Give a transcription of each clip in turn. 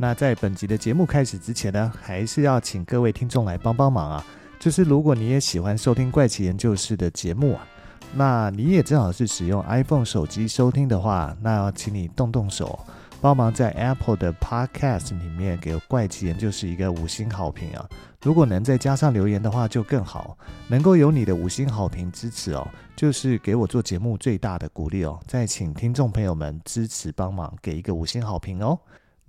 那在本集的节目开始之前呢，还是要请各位听众来帮帮忙啊！就是如果你也喜欢收听怪奇研究室的节目啊，那你也正好是使用 iPhone 手机收听的话，那要请你动动手，帮忙在 Apple 的 Podcast 里面给怪奇研究室一个五星好评啊！如果能再加上留言的话就更好，能够有你的五星好评支持哦，就是给我做节目最大的鼓励哦！再请听众朋友们支持帮忙给一个五星好评哦！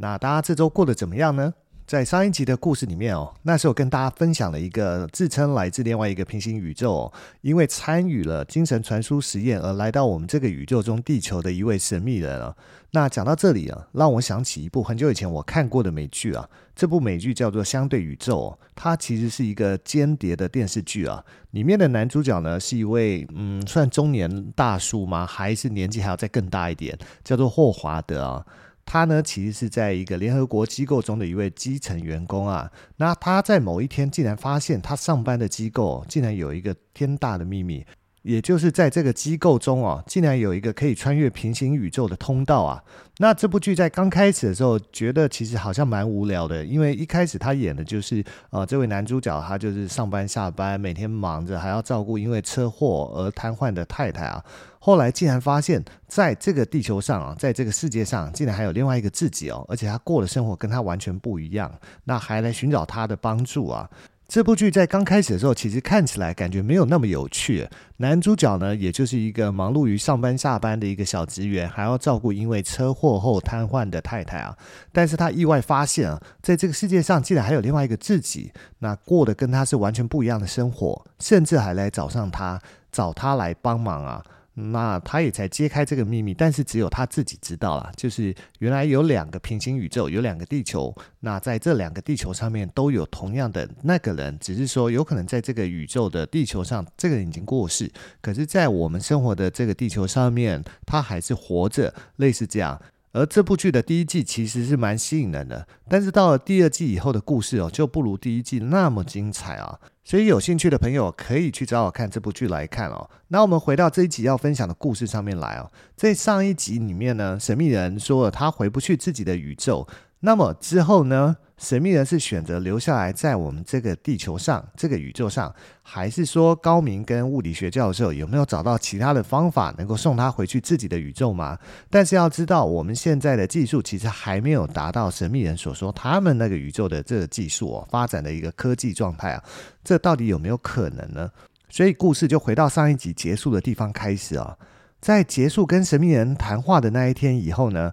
那大家这周过得怎么样呢？在上一集的故事里面哦，那时候跟大家分享了一个自称来自另外一个平行宇宙哦，因为参与了精神传输实验而来到我们这个宇宙中地球的一位神秘人啊。那讲到这里啊，让我想起一部很久以前我看过的美剧啊，这部美剧叫做《相对宇宙》，它其实是一个间谍的电视剧啊。里面的男主角呢是一位嗯，算中年大叔吗？还是年纪还要再更大一点？叫做霍华德啊。他呢，其实是在一个联合国机构中的一位基层员工啊。那他在某一天竟然发现，他上班的机构竟然有一个天大的秘密。也就是在这个机构中哦，竟然有一个可以穿越平行宇宙的通道啊！那这部剧在刚开始的时候，觉得其实好像蛮无聊的，因为一开始他演的就是呃，这位男主角他就是上班下班，每天忙着还要照顾因为车祸而瘫痪的太太啊。后来竟然发现，在这个地球上啊，在这个世界上，竟然还有另外一个自己哦，而且他过的生活跟他完全不一样，那还来寻找他的帮助啊。这部剧在刚开始的时候，其实看起来感觉没有那么有趣。男主角呢，也就是一个忙碌于上班下班的一个小职员，还要照顾因为车祸后瘫痪的太太啊。但是他意外发现啊，在这个世界上竟然还有另外一个自己，那过得跟他是完全不一样的生活，甚至还来找上他，找他来帮忙啊。那他也才揭开这个秘密，但是只有他自己知道了。就是原来有两个平行宇宙，有两个地球。那在这两个地球上面都有同样的那个人，只是说有可能在这个宇宙的地球上，这个人已经过世，可是，在我们生活的这个地球上面，他还是活着，类似这样。而这部剧的第一季其实是蛮吸引人的，但是到了第二季以后的故事哦，就不如第一季那么精彩啊。所以有兴趣的朋友可以去找找看这部剧来看哦。那我们回到这一集要分享的故事上面来哦，在上一集里面呢，神秘人说了他回不去自己的宇宙，那么之后呢？神秘人是选择留下来在我们这个地球上、这个宇宙上，还是说高明跟物理学教授有没有找到其他的方法能够送他回去自己的宇宙吗？但是要知道，我们现在的技术其实还没有达到神秘人所说他们那个宇宙的这个技术哦，发展的一个科技状态啊，这到底有没有可能呢？所以故事就回到上一集结束的地方开始啊，在结束跟神秘人谈话的那一天以后呢，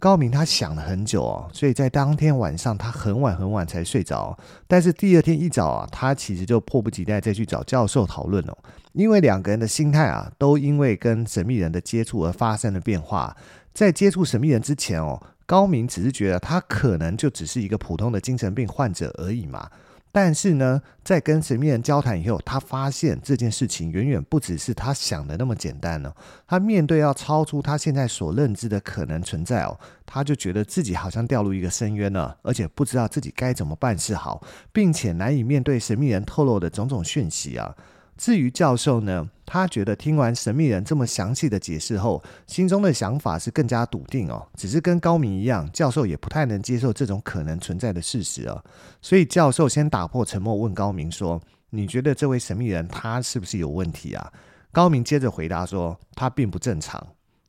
高明他想了很久哦，所以在当天晚上他很晚很晚才睡着。但是第二天一早啊，他其实就迫不及待再去找教授讨论了，因为两个人的心态啊，都因为跟神秘人的接触而发生了变化。在接触神秘人之前哦，高明只是觉得他可能就只是一个普通的精神病患者而已嘛。但是呢，在跟神秘人交谈以后，他发现这件事情远远不只是他想的那么简单呢。他面对要超出他现在所认知的可能存在哦，他就觉得自己好像掉入一个深渊了，而且不知道自己该怎么办是好，并且难以面对神秘人透露的种种讯息啊。至于教授呢，他觉得听完神秘人这么详细的解释后，心中的想法是更加笃定哦。只是跟高明一样，教授也不太能接受这种可能存在的事实哦。所以教授先打破沉默，问高明说：“你觉得这位神秘人他是不是有问题啊？”高明接着回答说：“他并不正常。”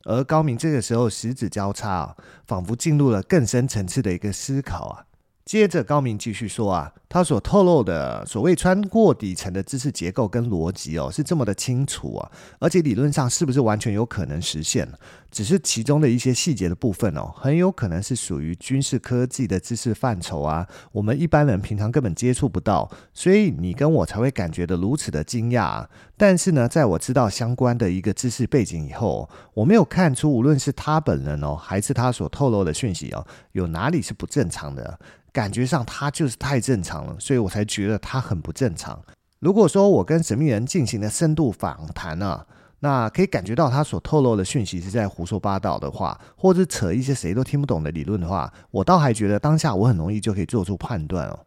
而高明这个时候十指交叉，仿佛进入了更深层次的一个思考啊。接着高明继续说啊。他所透露的所谓穿过底层的知识结构跟逻辑哦，是这么的清楚啊，而且理论上是不是完全有可能实现？只是其中的一些细节的部分哦，很有可能是属于军事科技的知识范畴啊，我们一般人平常根本接触不到，所以你跟我才会感觉得如此的惊讶。但是呢，在我知道相关的一个知识背景以后，我没有看出无论是他本人哦，还是他所透露的讯息哦，有哪里是不正常的。感觉上他就是太正常所以我才觉得他很不正常。如果说我跟神秘人进行了深度访谈呢，那可以感觉到他所透露的讯息是在胡说八道的话，或者扯一些谁都听不懂的理论的话，我倒还觉得当下我很容易就可以做出判断哦。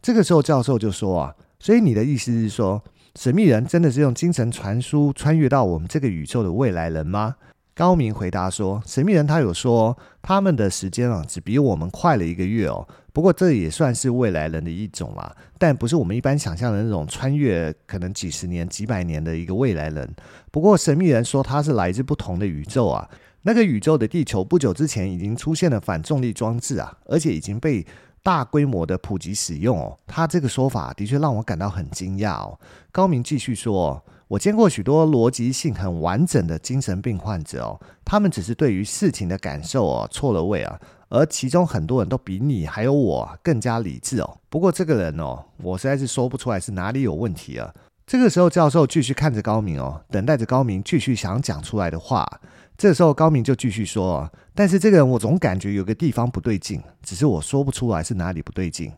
这个时候教授就说啊，所以你的意思是说，神秘人真的是用精神传输穿越到我们这个宇宙的未来人吗？高明回答说：“神秘人他有说，他们的时间啊，只比我们快了一个月哦。不过这也算是未来人的一种啦，但不是我们一般想象的那种穿越可能几十年、几百年的一个未来人。不过神秘人说他是来自不同的宇宙啊，那个宇宙的地球不久之前已经出现了反重力装置啊，而且已经被大规模的普及使用哦。他这个说法的确让我感到很惊讶哦。”高明继续说。我见过许多逻辑性很完整的精神病患者哦，他们只是对于事情的感受哦错了位啊，而其中很多人都比你还有我更加理智哦。不过这个人哦，我实在是说不出来是哪里有问题啊。这个时候，教授继续看着高明哦，等待着高明继续想讲出来的话。这个时候，高明就继续说：“但是这个人我总感觉有个地方不对劲，只是我说不出来是哪里不对劲。”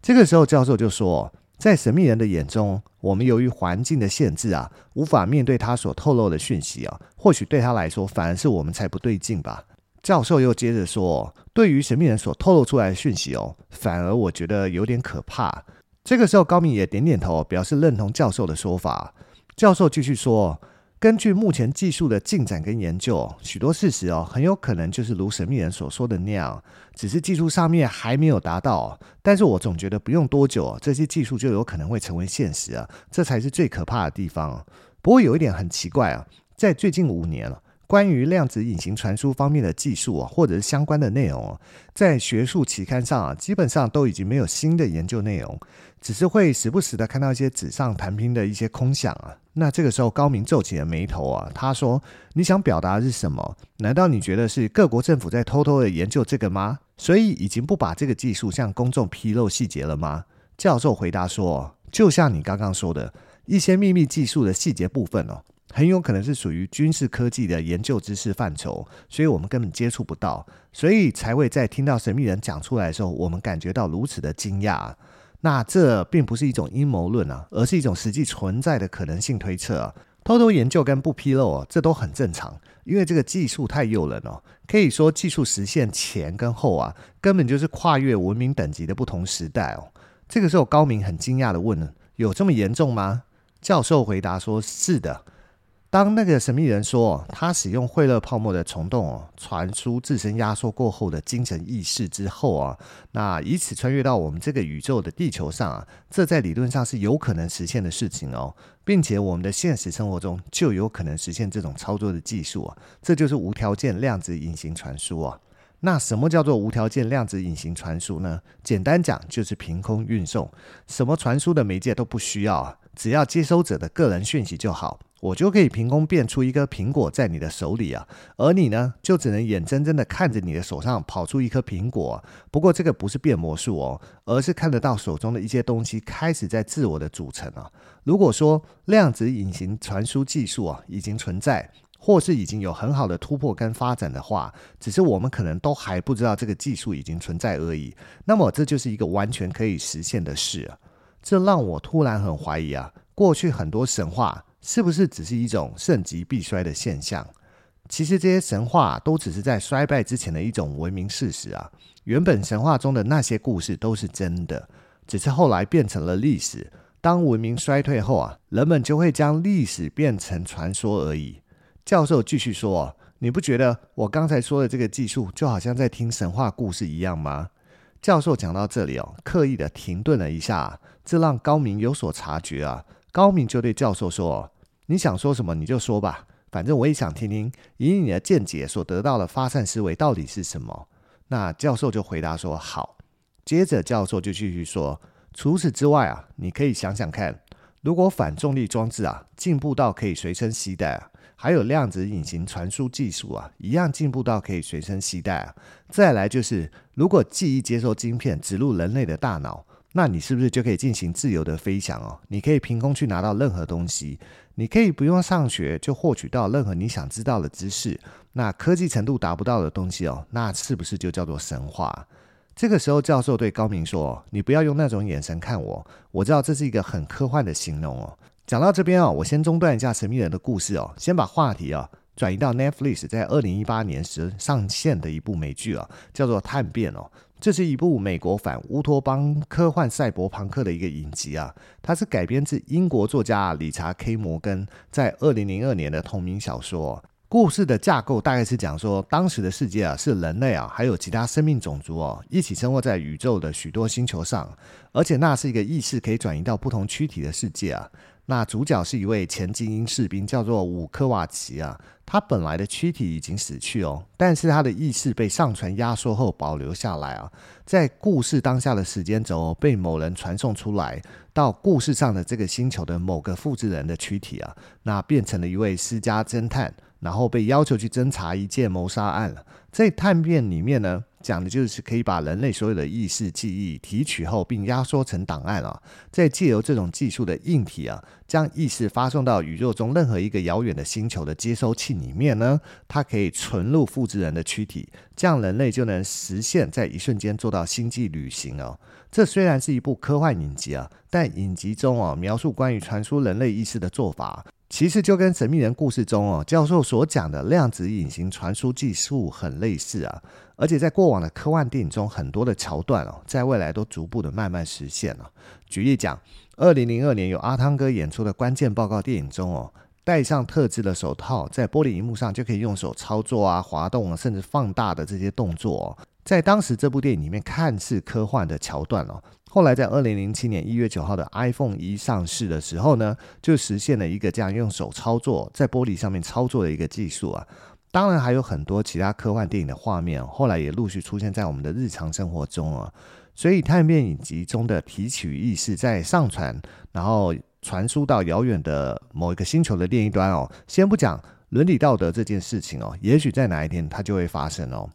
这个时候，教授就说。在神秘人的眼中，我们由于环境的限制啊，无法面对他所透露的讯息啊。或许对他来说，反而是我们才不对劲吧。教授又接着说：“对于神秘人所透露出来的讯息哦，反而我觉得有点可怕。”这个时候，高明也点点头，表示认同教授的说法。教授继续说。根据目前技术的进展跟研究，许多事实哦，很有可能就是如神秘人所说的那样，只是技术上面还没有达到。但是我总觉得不用多久，这些技术就有可能会成为现实啊，这才是最可怕的地方。不过有一点很奇怪啊，在最近五年了。关于量子隐形传输方面的技术啊，或者是相关的内容，在学术期刊上啊，基本上都已经没有新的研究内容，只是会时不时的看到一些纸上谈兵的一些空想啊。那这个时候，高明皱起了眉头啊，他说：“你想表达的是什么？难道你觉得是各国政府在偷偷的研究这个吗？所以已经不把这个技术向公众披露细节了吗？”教授回答说：“就像你刚刚说的，一些秘密技术的细节部分哦。”很有可能是属于军事科技的研究知识范畴，所以我们根本接触不到，所以才会在听到神秘人讲出来的时候，我们感觉到如此的惊讶。那这并不是一种阴谋论啊，而是一种实际存在的可能性推测啊。偷偷研究跟不披露啊，这都很正常，因为这个技术太诱人了。可以说，技术实现前跟后啊，根本就是跨越文明等级的不同时代哦。这个时候，高明很惊讶的问了：“有这么严重吗？”教授回答说：“是的。”当那个神秘人说他使用惠勒泡沫的虫洞哦，传输自身压缩过后的精神意识之后啊，那以此穿越到我们这个宇宙的地球上啊，这在理论上是有可能实现的事情哦，并且我们的现实生活中就有可能实现这种操作的技术啊，这就是无条件量子隐形传输啊。那什么叫做无条件量子隐形传输呢？简单讲就是凭空运送，什么传输的媒介都不需要，只要接收者的个人讯息就好。我就可以凭空变出一个苹果在你的手里啊，而你呢，就只能眼睁睁的看着你的手上跑出一颗苹果。不过这个不是变魔术哦，而是看得到手中的一些东西开始在自我的组成啊。如果说量子隐形传输技术啊已经存在，或是已经有很好的突破跟发展的话，只是我们可能都还不知道这个技术已经存在而已。那么这就是一个完全可以实现的事啊。这让我突然很怀疑啊，过去很多神话。是不是只是一种盛极必衰的现象？其实这些神话都只是在衰败之前的一种文明事实啊。原本神话中的那些故事都是真的，只是后来变成了历史。当文明衰退后啊，人们就会将历史变成传说而已。教授继续说：“你不觉得我刚才说的这个技术就好像在听神话故事一样吗？”教授讲到这里哦，刻意的停顿了一下，这让高明有所察觉啊。高明就对教授说：“你想说什么你就说吧，反正我也想听听，以你的见解所得到的发散思维到底是什么。”那教授就回答说：“好。”接着教授就继续说：“除此之外啊，你可以想想看，如果反重力装置啊进步到可以随身携带，还有量子隐形传输技术啊一样进步到可以随身携带啊，再来就是如果记忆接收晶片植入人类的大脑，那你是不是就可以进行自由的飞翔哦？你可以凭空去拿到任何东西，你可以不用上学就获取到任何你想知道的知识。那科技程度达不到的东西哦，那是不是就叫做神话？这个时候，教授对高明说：“你不要用那种眼神看我，我知道这是一个很科幻的形容哦。”讲到这边哦，我先中断一下神秘人的故事哦，先把话题啊转移到 Netflix 在二零一八年时上线的一部美剧啊，叫做《探变》哦。这是一部美国反乌托邦科幻赛博朋克的一个影集啊，它是改编自英国作家理查 K 摩根在二零零二年的同名小说。故事的架构大概是讲说，当时的世界啊，是人类啊，还有其他生命种族哦，一起生活在宇宙的许多星球上，而且那是一个意识可以转移到不同躯体的世界啊。那主角是一位前精英士兵，叫做伍科瓦奇啊。他本来的躯体已经死去哦，但是他的意识被上传压缩后保留下来啊，在故事当下的时间轴被某人传送出来到故事上的这个星球的某个复制人的躯体啊，那变成了一位私家侦探。然后被要求去侦查一件谋杀案了。在探变里面呢，讲的就是可以把人类所有的意识记忆提取后，并压缩成档案啊，再借由这种技术的硬体啊，将意识发送到宇宙中任何一个遥远的星球的接收器里面呢，它可以存入复制人的躯体，这样人类就能实现在一瞬间做到星际旅行哦。这虽然是一部科幻影集啊，但影集中啊描述关于传输人类意识的做法。其实就跟神秘人故事中哦，教授所讲的量子隐形传输技术很类似啊，而且在过往的科幻电影中，很多的桥段哦，在未来都逐步的慢慢实现了。举例讲，二零零二年由阿汤哥演出的关键报告电影中哦，戴上特制的手套，在玻璃荧幕上就可以用手操作啊、滑动啊，甚至放大的这些动作哦，在当时这部电影里面看似科幻的桥段哦。后来在二零零七年一月九号的 iPhone 一上市的时候呢，就实现了一个这样用手操作在玻璃上面操作的一个技术啊。当然还有很多其他科幻电影的画面，后来也陆续出现在我们的日常生活中啊。所以探变影集中的提取意识在上传，然后传输到遥远的某一个星球的另一端哦。先不讲伦理道德这件事情哦，也许在哪一天它就会发生哦。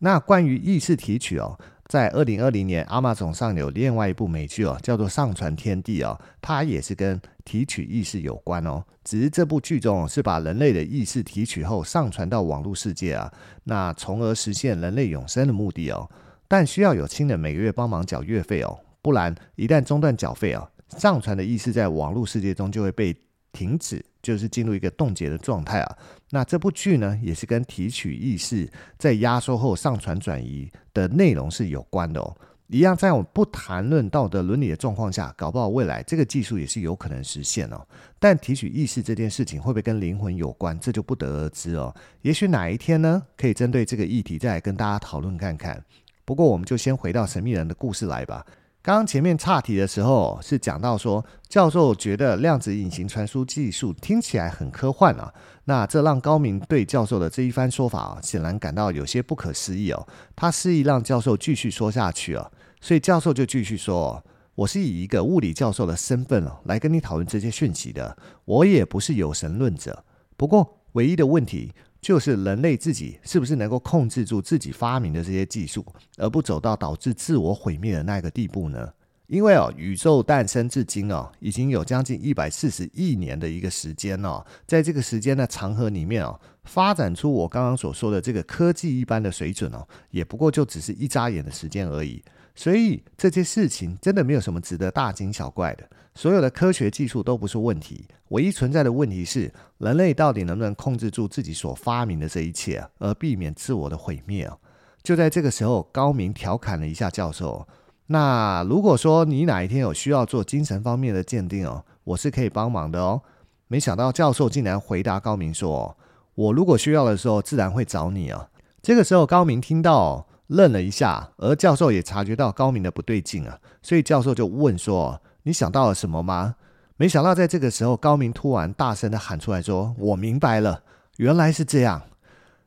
那关于意识提取哦。在二零二零年，Amazon 上有另外一部美剧哦，叫做《上传天地》哦，它也是跟提取意识有关哦。只是这部剧中是把人类的意识提取后上传到网络世界啊，那从而实现人类永生的目的哦。但需要有亲人每个月帮忙缴月费哦，不然一旦中断缴费哦，上传的意识在网络世界中就会被停止。就是进入一个冻结的状态啊。那这部剧呢，也是跟提取意识在压缩后上传转移的内容是有关的哦。一样，在我不谈论道德伦理的状况下，搞不好未来这个技术也是有可能实现哦。但提取意识这件事情会不会跟灵魂有关，这就不得而知哦。也许哪一天呢，可以针对这个议题再来跟大家讨论看看。不过，我们就先回到神秘人的故事来吧。刚刚前面岔题的时候，是讲到说，教授觉得量子隐形传输技术听起来很科幻啊。那这让高明对教授的这一番说法啊，显然感到有些不可思议哦。他示意让教授继续说下去啊，所以教授就继续说：“我是以一个物理教授的身份哦，来跟你讨论这些讯息的。我也不是有神论者，不过唯一的问题。”就是人类自己是不是能够控制住自己发明的这些技术，而不走到导致自我毁灭的那个地步呢？因为哦，宇宙诞生至今哦，已经有将近一百四十亿年的一个时间哦，在这个时间的长河里面哦，发展出我刚刚所说的这个科技一般的水准哦，也不过就只是一眨眼的时间而已。所以这些事情真的没有什么值得大惊小怪的，所有的科学技术都不是问题，唯一存在的问题是人类到底能不能控制住自己所发明的这一切，而避免自我的毁灭哦。就在这个时候，高明调侃了一下教授：“那如果说你哪一天有需要做精神方面的鉴定哦，我是可以帮忙的哦。”没想到教授竟然回答高明说：“我如果需要的时候，自然会找你哦。”这个时候，高明听到。愣了一下，而教授也察觉到高明的不对劲啊，所以教授就问说：“你想到了什么吗？”没想到在这个时候，高明突然大声的喊出来说：“我明白了，原来是这样。”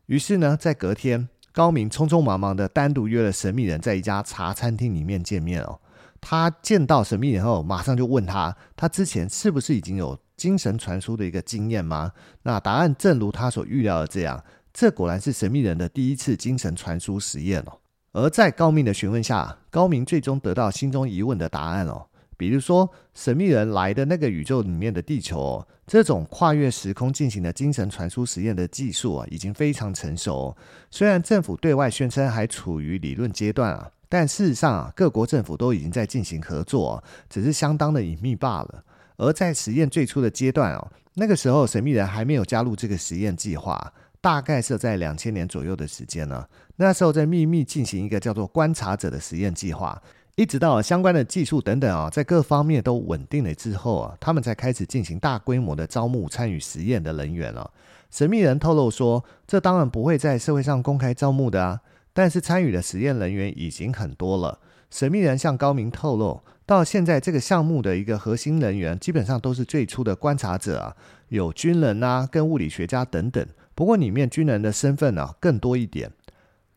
于是呢，在隔天，高明匆匆忙忙的单独约了神秘人在一家茶餐厅里面见面哦。他见到神秘人后，马上就问他，他之前是不是已经有精神传输的一个经验吗？那答案正如他所预料的这样，这果然是神秘人的第一次精神传输实验哦。而在高明的询问下，高明最终得到心中疑问的答案哦。比如说，神秘人来的那个宇宙里面的地球哦，这种跨越时空进行的精神传输实验的技术啊，已经非常成熟哦。虽然政府对外宣称还处于理论阶段啊。但事实上啊，各国政府都已经在进行合作，只是相当的隐秘罢了。而在实验最初的阶段哦，那个时候神秘人还没有加入这个实验计划，大概是在两千年左右的时间呢。那时候在秘密进行一个叫做观察者的实验计划，一直到相关的技术等等啊，在各方面都稳定了之后啊，他们才开始进行大规模的招募参与实验的人员了。神秘人透露说，这当然不会在社会上公开招募的啊。但是参与的实验人员已经很多了。神秘人向高明透露，到现在这个项目的一个核心人员基本上都是最初的观察者啊，有军人啊，跟物理学家等等。不过里面军人的身份呢、更多一点。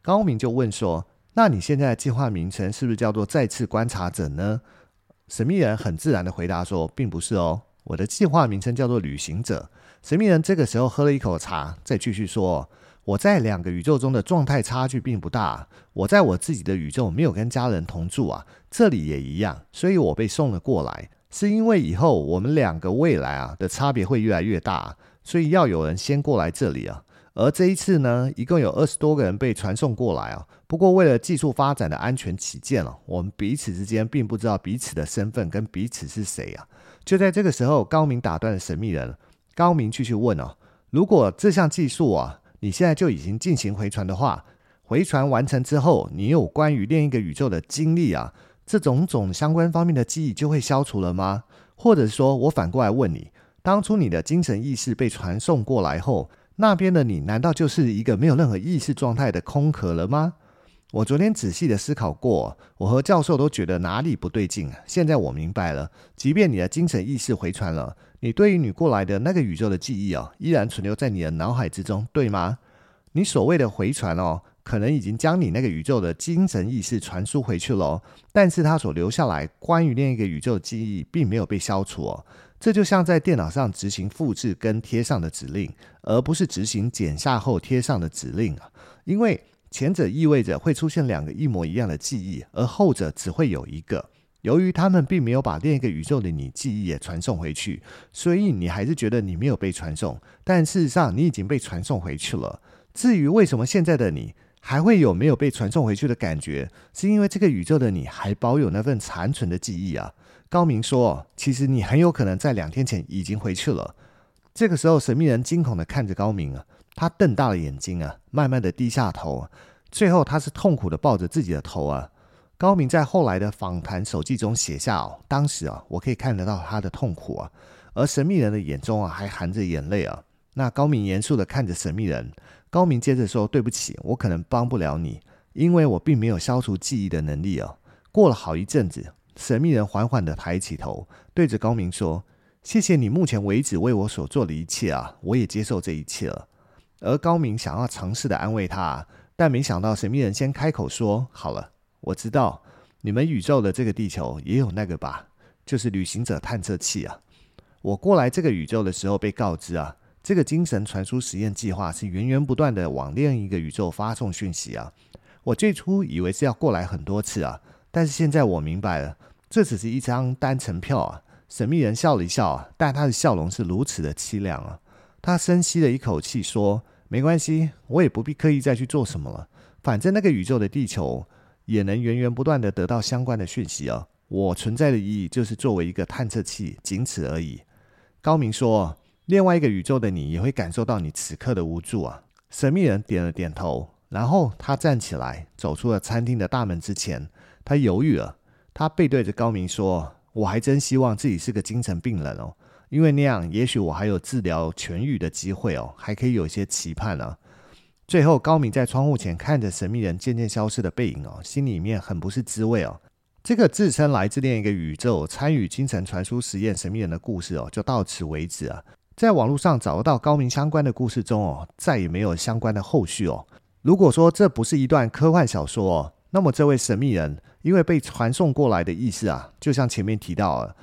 高明就问说：“那你现在的计划名称是不是叫做再次观察者呢？”神秘人很自然的回答说：“并不是哦，我的计划名称叫做旅行者。”神秘人这个时候喝了一口茶，再继续说。我在两个宇宙中的状态差距并不大。我在我自己的宇宙没有跟家人同住啊，这里也一样，所以我被送了过来。是因为以后我们两个未来啊的差别会越来越大，所以要有人先过来这里啊。而这一次呢，一共有二十多个人被传送过来啊。不过为了技术发展的安全起见了，我们彼此之间并不知道彼此的身份跟彼此是谁啊。就在这个时候，高明打断了神秘人。高明继续问哦，如果这项技术啊。你现在就已经进行回传的话，回传完成之后，你有关于另一个宇宙的经历啊，这种种相关方面的记忆就会消除了吗？或者说，我反过来问你，当初你的精神意识被传送过来后，那边的你难道就是一个没有任何意识状态的空壳了吗？我昨天仔细的思考过，我和教授都觉得哪里不对劲。现在我明白了，即便你的精神意识回传了。你对于你过来的那个宇宙的记忆哦，依然存留在你的脑海之中，对吗？你所谓的回传哦，可能已经将你那个宇宙的精神意识传输回去了哦，但是它所留下来关于另一个宇宙的记忆并没有被消除哦。这就像在电脑上执行复制跟贴上的指令，而不是执行剪下后贴上的指令啊。因为前者意味着会出现两个一模一样的记忆，而后者只会有一个。由于他们并没有把另一个宇宙的你记忆也传送回去，所以你还是觉得你没有被传送。但事实上，你已经被传送回去了。至于为什么现在的你还会有没有被传送回去的感觉，是因为这个宇宙的你还保有那份残存的记忆啊。高明说：“其实你很有可能在两天前已经回去了。”这个时候，神秘人惊恐地看着高明啊，他瞪大了眼睛啊，慢慢地低下头，最后他是痛苦地抱着自己的头啊。高明在后来的访谈手记中写下：“哦，当时啊，我可以看得到他的痛苦啊，而神秘人的眼中啊，还含着眼泪啊。”那高明严肃地看着神秘人。高明接着说：“对不起，我可能帮不了你，因为我并没有消除记忆的能力啊。”过了好一阵子，神秘人缓缓地抬起头，对着高明说：“谢谢你目前为止为我所做的一切啊，我也接受这一切了。”而高明想要尝试的安慰他，但没想到神秘人先开口说：“好了。”我知道你们宇宙的这个地球也有那个吧，就是旅行者探测器啊。我过来这个宇宙的时候被告知啊，这个精神传输实验计划是源源不断的往另一个宇宙发送讯息啊。我最初以为是要过来很多次啊，但是现在我明白了，这只是一张单程票啊。神秘人笑了一笑啊，但他的笑容是如此的凄凉啊。他深吸了一口气说：“没关系，我也不必刻意再去做什么了，反正那个宇宙的地球。”也能源源不断地得到相关的讯息啊。我存在的意义就是作为一个探测器，仅此而已。高明说：“另外一个宇宙的你也会感受到你此刻的无助啊。”神秘人点了点头，然后他站起来，走出了餐厅的大门之前，他犹豫了。他背对着高明说：“我还真希望自己是个精神病人哦，因为那样也许我还有治疗痊愈的机会哦，还可以有一些期盼呢、啊。”最后，高明在窗户前看着神秘人渐渐消失的背影哦，心里面很不是滋味哦。这个自称来自另一个宇宙、参与精神传输实验神秘人的故事哦，就到此为止啊。在网络上找得到高明相关的故事中哦，再也没有相关的后续哦。如果说这不是一段科幻小说哦，那么这位神秘人因为被传送过来的意思啊，就像前面提到了，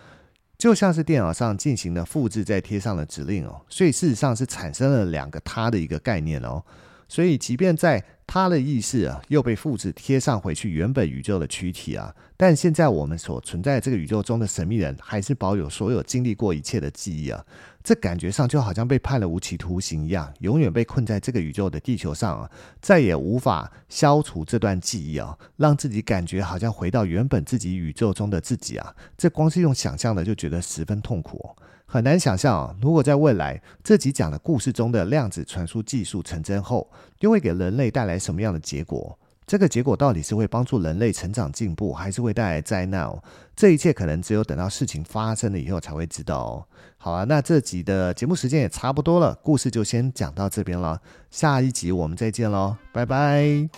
就像是电脑上进行了复制再贴上的指令哦，所以事实上是产生了两个他的一个概念哦。所以，即便在他的意识啊，又被复制贴上回去原本宇宙的躯体啊，但现在我们所存在这个宇宙中的神秘人，还是保有所有经历过一切的记忆啊。这感觉上就好像被判了无期徒刑一样，永远被困在这个宇宙的地球上啊，再也无法消除这段记忆啊，让自己感觉好像回到原本自己宇宙中的自己啊。这光是用想象的就觉得十分痛苦。很难想象啊，如果在未来这集讲的故事中的量子传输技术成真后，又会给人类带来什么样的结果？这个结果到底是会帮助人类成长进步，还是会带来灾难？这一切可能只有等到事情发生了以后才会知道哦。好啊，那这集的节目时间也差不多了，故事就先讲到这边了。下一集我们再见喽，拜拜。